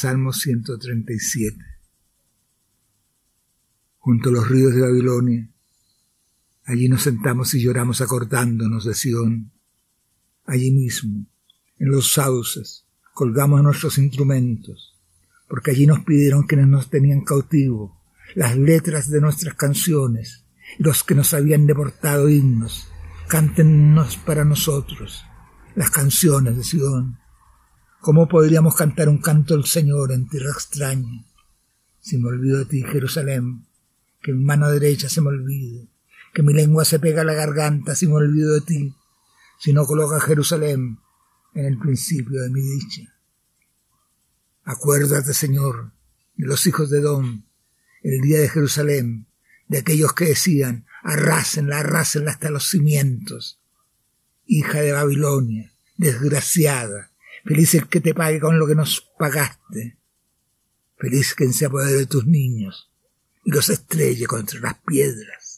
Salmo 137. Junto a los ríos de Babilonia, allí nos sentamos y lloramos acordándonos de Sión. Allí mismo, en los sauces, colgamos nuestros instrumentos, porque allí nos pidieron quienes nos tenían cautivo las letras de nuestras canciones, los que nos habían deportado himnos, cántenos para nosotros las canciones de Sion. ¿Cómo podríamos cantar un canto del Señor en tierra extraña? Si me olvido de ti, Jerusalén, que mi mano derecha se me olvide, que mi lengua se pega a la garganta si me olvido de ti, si no coloca Jerusalén en el principio de mi dicha. Acuérdate, Señor, de los hijos de Don, el día de Jerusalén, de aquellos que decían, arrásenla, arrásenla hasta los cimientos. Hija de Babilonia, desgraciada, feliz el que te pague con lo que nos pagaste. Feliz quien se apodere de tus niños y los estrelle contra las piedras.